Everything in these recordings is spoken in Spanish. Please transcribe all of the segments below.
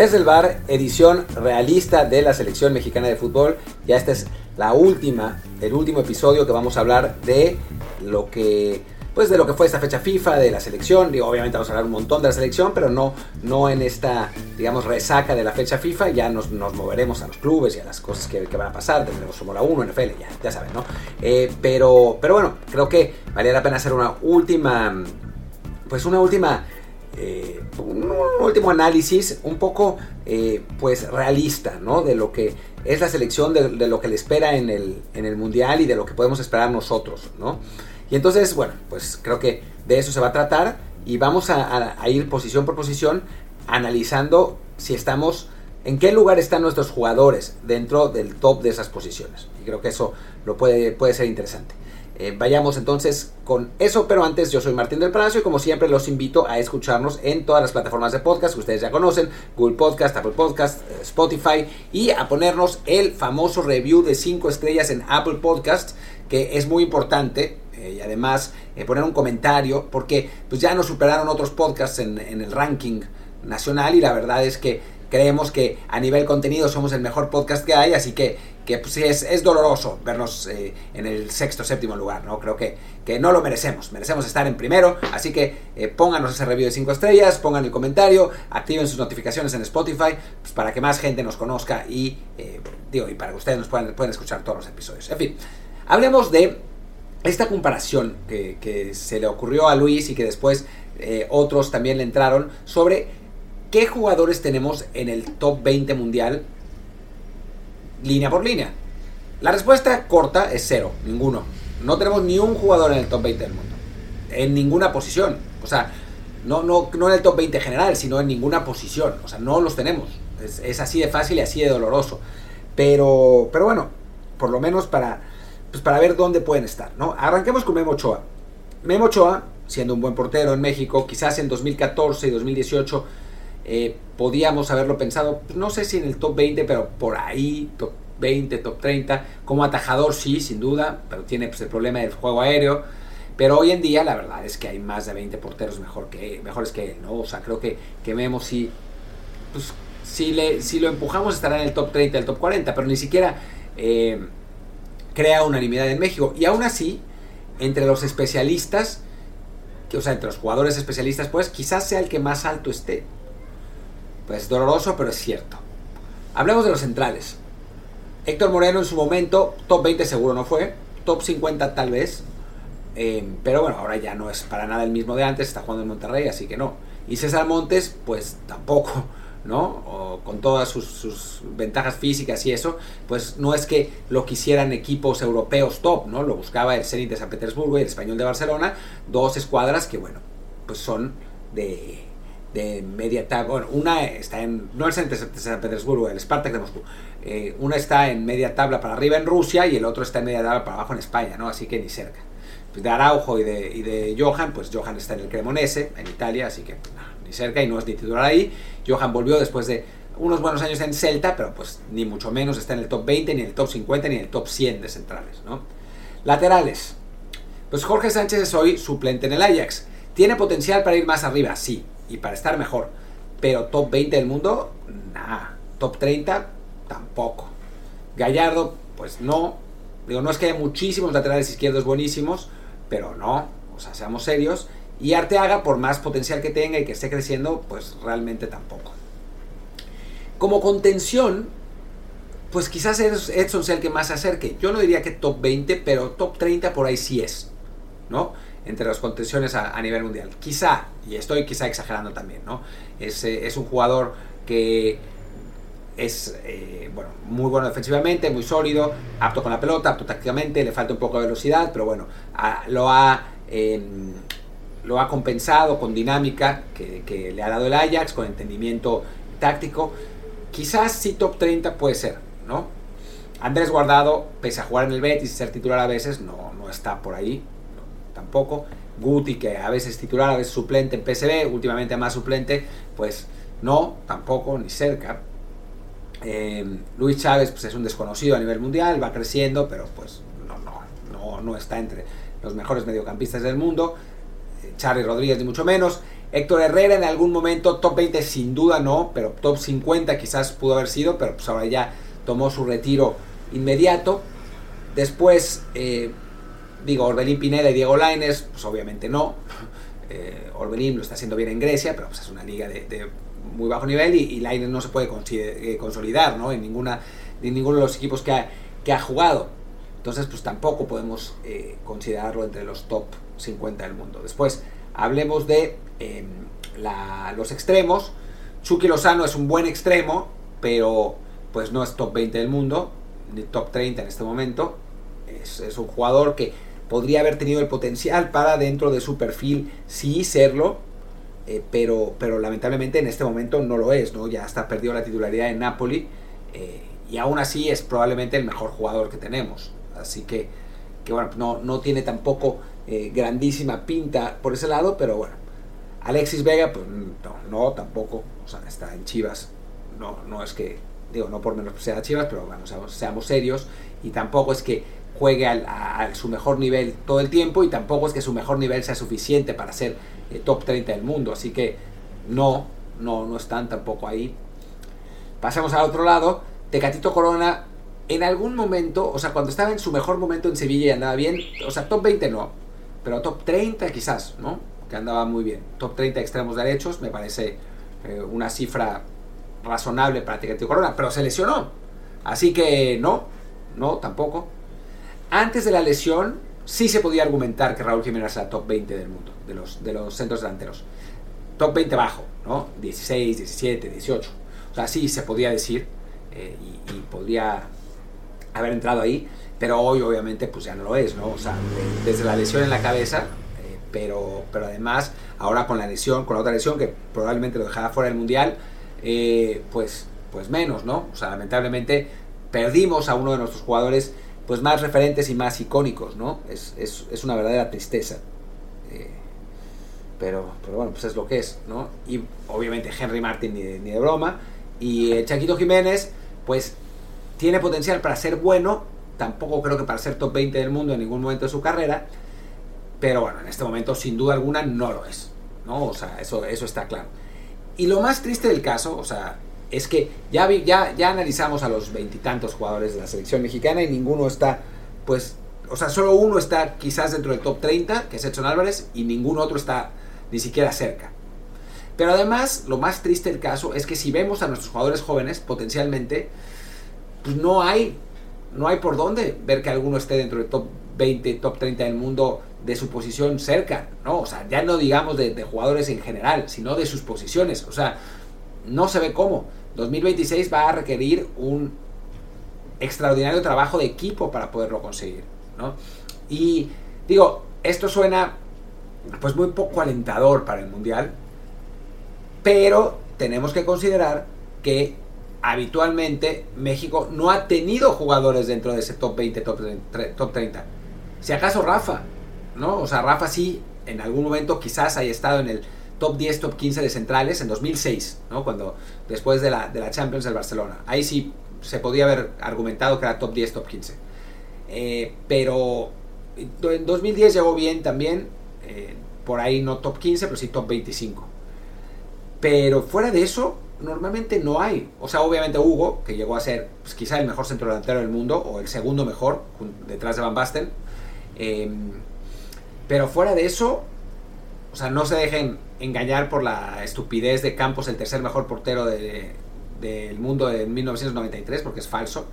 Desde el bar, edición realista de la selección mexicana de fútbol. Ya esta es la última, el último episodio que vamos a hablar de lo que pues de lo que fue esta fecha FIFA, de la selección, digo, obviamente vamos a hablar un montón de la selección, pero no, no en esta, digamos, resaca de la fecha FIFA, ya nos, moveremos a los clubes y a las cosas que, van a pasar, tendremos Fórmula 1, NFL, ya, ya saben, ¿no? Eh, pero, pero bueno, creo que valía la pena hacer una última, pues una última eh, un, último análisis un poco eh, pues realista ¿no? de lo que es la selección de, lo que le espera en el, en el mundial y de lo que podemos esperar nosotros ¿no? y entonces bueno pues creo que de eso se va a tratar y vamos a, ir posición por posición analizando si estamos en qué lugar están nuestros jugadores dentro del top de esas posiciones y creo que eso lo puede, puede ser interesante eh, vayamos entonces con eso, pero antes yo soy Martín del Palacio y como siempre los invito a escucharnos en todas las plataformas de podcast que ustedes ya conocen, Google Podcast, Apple Podcast, eh, Spotify y a ponernos el famoso review de 5 estrellas en Apple Podcast que es muy importante eh, y además poner un comentario porque pues ya nos superaron otros podcasts en, en el ranking nacional y la verdad es que creemos que a nivel contenido somos el mejor podcast que hay, así que que pues, es, es, doloroso vernos eh, en el sexto, séptimo lugar, ¿no? Creo que, que, no lo merecemos, merecemos estar en primero, así que eh, pónganos ese review de 5 estrellas, pongan el comentario, activen sus notificaciones en Spotify, pues, para que más gente nos conozca y, eh, digo, y para que ustedes nos puedan, puedan escuchar todos los episodios. En fin, hablemos de esta comparación que, que se le ocurrió a Luis y que después otros también le entraron sobre qué jugadores tenemos en el top 20 mundial línea por línea. La respuesta corta es cero, ninguno. No tenemos ni un jugador en el top 20 del mundo. En ninguna posición. O sea, no, no, no en el top 20 general, sino en ninguna posición. O sea, no los tenemos. Es, así de fácil y así de doloroso. Pero, pero bueno, por lo menos para, pues para ver dónde pueden estar. ¿no? Arranquemos con Memo Ochoa. Memo Ochoa, siendo un buen portero en México, quizás en 2014 y 2018 eh, podíamos haberlo pensado, no sé si en el top 20, pero por ahí, top 20, top 30. Como atajador sí, sin duda, pero tiene pues, el problema del juego aéreo. Pero hoy en día la verdad es que hay más de 20 porteros mejor que, mejores que él, ¿no? O sea, creo que, que Memo sí, pues, si, le, si lo empujamos estará en el top 30, el top 40, pero ni siquiera eh, crea unanimidad en México. Y aún así, entre los especialistas, que, o sea, entre los jugadores especialistas, pues quizás sea el que más alto esté. Pues doloroso, pero es cierto. Hablemos de los centrales. Héctor Moreno en su momento, top 20 seguro no fue, top 50 tal vez, eh, pero bueno, ahora ya no es para nada el mismo de antes, está jugando en Monterrey, así que no. Y César Montes, pues tampoco, ¿no? Con todas sus, ventajas físicas y eso, pues no es que lo quisieran equipos europeos top, ¿no? Lo buscaba el Zenit de San Petersburgo y el Español de Barcelona, dos escuadras que, bueno, pues son de de media tabla. Bueno, una está en. No el San Petersburgo, el Spartak de Moscú. Eh, una está en media tabla para arriba en Rusia y el otro está en media tabla para abajo en España, ¿no? Así que ni cerca. Pues de Araujo y de, y de Johan, pues Johan está en el Cremonese, en Italia, así que ni cerca y no es ni titular ahí. Johan volvió después de unos buenos años en Celta, pero pues ni mucho menos está en el top 20, ni en el top 50, ni en el top 100 de centrales, ¿no? Laterales. Pues Jorge Sánchez es hoy suplente en el Ajax. ¿Tiene potencial para ir más arriba? Sí y para estar mejor. Pero top 20 del mundo, nada. Top 30, tampoco. Gallardo, pues no. Digo, no es que haya muchísimos laterales izquierdos buenísimos, pero no. O sea, seamos serios. Y Arteaga, por más potencial que tenga y que esté creciendo, pues realmente tampoco. Como contención, pues quizás Edson sea el que más se acerque. Yo no diría que top 20, pero top 30 por ahí sí es. ¿No? Entre las contenciones a, nivel mundial. Quizá, y estoy quizá exagerando también, ¿no? Es, eh, es un jugador que es eh, bueno, muy bueno defensivamente, muy sólido, apto con la pelota, apto tácticamente, le falta un poco de velocidad, pero bueno, lo, ha, em, lo ha compensado con dinámica que, le ha dado el Ajax, con entendimiento táctico. Quizás sí top 30 puede ser, ¿no? Andrés Guardado, pese a jugar en el Betis y ser titular a veces, no, no está por ahí, tampoco. Guti, que a veces titular, a veces suplente en PSV, últimamente más suplente, pues no, tampoco, ni cerca. Eh, Luis Chávez pues es un desconocido a nivel mundial, va creciendo, pero pues no, no, no, no está entre los mejores mediocampistas del mundo. Eh, Charlie Rodríguez ni mucho menos. Héctor Herrera en algún momento, top 20 sin duda no, pero top 50 quizás pudo haber sido, pero pues ahora ya tomó su retiro inmediato. Después, eh, digo, Orbelín Pineda y Diego Laines, pues obviamente no. Eh, Orbelín lo está haciendo bien en Grecia, pero pues es una liga de, muy bajo nivel y, y no se puede eh, consolidar ¿no? en, ninguna, en ninguno de los equipos que ha, que ha jugado. Entonces, pues tampoco podemos eh, considerarlo entre los top 50 del mundo. Después, hablemos de em, los extremos. Chucky Lozano es un buen extremo, pero pues no es top 20 del mundo, ni top 30 en este momento. Es, un jugador que podría haber tenido el potencial para dentro de su perfil sí serlo, eh, pero, pero lamentablemente en este momento no lo es, ¿no? Ya está perdió la titularidad en Napoli eh, y aún así es probablemente el mejor jugador que tenemos. Así que, que bueno, no, no tiene tampoco eh, grandísima pinta por ese lado, pero bueno. Alexis Vega, pues no, no, tampoco, o sea, está en Chivas. No, no es que, digo, no por menos sea Chivas, pero bueno, seamos, serios. Y tampoco es que juegue a, su mejor nivel todo el tiempo y tampoco es que su mejor nivel sea suficiente para ser eh, top 30 del mundo. Así que no, no, no están tampoco ahí. Pasamos al otro lado. Tecatito Corona en algún momento, o sea, cuando estaba en su mejor momento en Sevilla y andaba bien, o sea, top 20 no, pero top 30 quizás, ¿no? Que andaba muy bien. Top 30 extremos derechos, me parece eh, una cifra razonable para Tecatito Corona, pero se lesionó. Así que no, no, tampoco. Antes de la lesión, sí se podía argumentar que Raúl Jiménez era top 20 del mundo, de los, de los centros delanteros. Top 20 bajo, ¿no? 16, 17, 18. O sea, sí se podía decir eh, y, y podría haber entrado ahí, pero hoy obviamente pues ya no lo es, ¿no? O sea, desde la lesión en la cabeza, eh, pero, pero además ahora con la lesión, con la otra lesión que probablemente lo dejara fuera del Mundial, eh, pues, pues menos, ¿no? O sea, lamentablemente perdimos a uno de nuestros jugadores pues más referentes y más icónicos, ¿no? Es, es, es una verdadera tristeza. Eh, pero, pero bueno, pues es lo que es, ¿no? Y obviamente Henry Martin ni de, broma. Y Chaquito Jiménez, pues tiene potencial para ser bueno, tampoco creo que para ser top 20 del mundo en ningún momento de su carrera, pero bueno, en este momento sin duda alguna no lo es, ¿no? O sea, eso, eso está claro. Y lo más triste del caso, o sea, es que ya, vi, ya, ya analizamos a los veintitantos jugadores de la selección mexicana y ninguno está, pues, o sea, solo uno está quizás dentro del top 30, que es Edson Álvarez, y ningún otro está ni siquiera cerca. Pero además, lo más triste del caso es que si vemos a nuestros jugadores jóvenes, potencialmente, pues no hay, no hay por dónde ver que alguno esté dentro del top 20, top 30 del mundo de su posición cerca, ¿no? O sea, ya no digamos de, jugadores en general, sino de sus posiciones. O sea, no se ve cómo. 2026 va a requerir un extraordinario trabajo de equipo para poderlo conseguir, ¿no? Y digo, esto suena pues muy poco alentador para el Mundial, pero tenemos que considerar que habitualmente México no ha tenido jugadores dentro de ese top 20, top, top 30. Si acaso Rafa, ¿no? O sea, Rafa sí, en algún momento quizás haya estado en el top 10, top 15 de centrales en 2006, ¿no? Cuando, después de la, de la Champions del Barcelona. Ahí sí se podía haber argumentado que era top 10, top 15. Eh, pero en 2010 llegó bien también, eh, por ahí no top 15, pero sí top 25. Pero fuera de eso, normalmente no hay. O sea, obviamente Hugo, que llegó a ser pues, quizá el mejor centro delantero del mundo, o el segundo mejor, detrás de Van Basten. Em, pero fuera de eso, o sea, no se dejen engañar por la estupidez de Campos, el tercer mejor portero del mundo en 1993, porque es falso.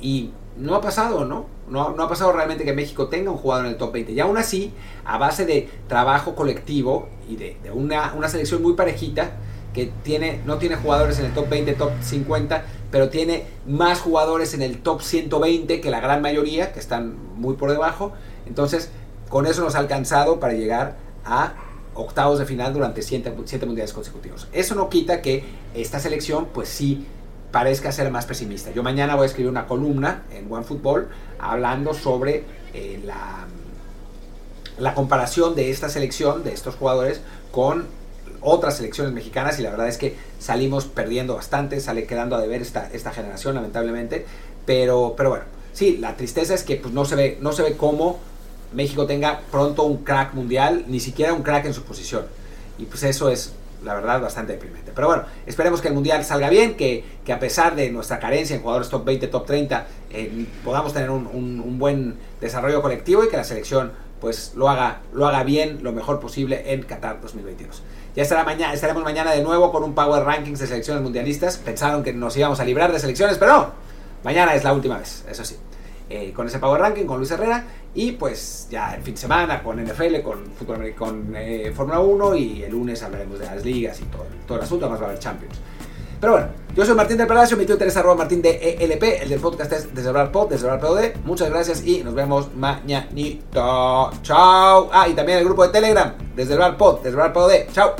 Y no ha pasado, ¿no? ¿no? No ha pasado realmente que México tenga un jugador en el top 20. Y aún así, a base de trabajo colectivo y de, una, una selección muy parejita, que tiene, no tiene jugadores en el top 20, top 50, pero tiene más jugadores en el top 120 que la gran mayoría, que están muy por debajo. Entonces, con eso nos ha alcanzado para llegar a octavos de final durante 7, mundiales consecutivos. Eso no quita que esta selección, pues sí, parezca ser más pesimista. Yo mañana voy a escribir una columna en OneFootball hablando sobre eh, la, la comparación de esta selección, de estos jugadores, con otras selecciones mexicanas y la verdad es que salimos perdiendo bastante, sale quedando a deber esta, esta generación lamentablemente, pero, pero bueno, sí, la tristeza es que pues, no, se ve, no se ve cómo México tenga pronto un crack mundial, ni siquiera un crack en su posición. y pues eso es la verdad, bastante deprimente. Pero bueno, esperemos que el Mundial salga bien, que, que a pesar de nuestra carencia en jugadores top 20, top 30, eh, podamos tener un, un, buen desarrollo colectivo y que la selección pues lo haga, lo haga bien, lo mejor posible en Qatar 2022. Ya estará mañana, estaremos mañana de nuevo con un Power Rankings de selecciones mundialistas. Pensaron que nos íbamos a librar de selecciones, pero no. Mañana es la última vez, eso sí. Eh, con ese Power Ranking, con Luis Herrera. Y pues ya el fin de semana con NFL, con, con eh, Fórmula 1 y el lunes hablaremos de las ligas y todo, todo el asunto, además va a haber Champions. Pero bueno, yo soy Martín del Palacio, mi Twitter es arroba martín de ELP, el del podcast es Desdoblar Pod, Desdoblar POD. Muchas gracias y nos vemos mañanito. Chao. Ah, y también el grupo de Telegram, Desdoblar Pod, Desdoblar POD. Chao.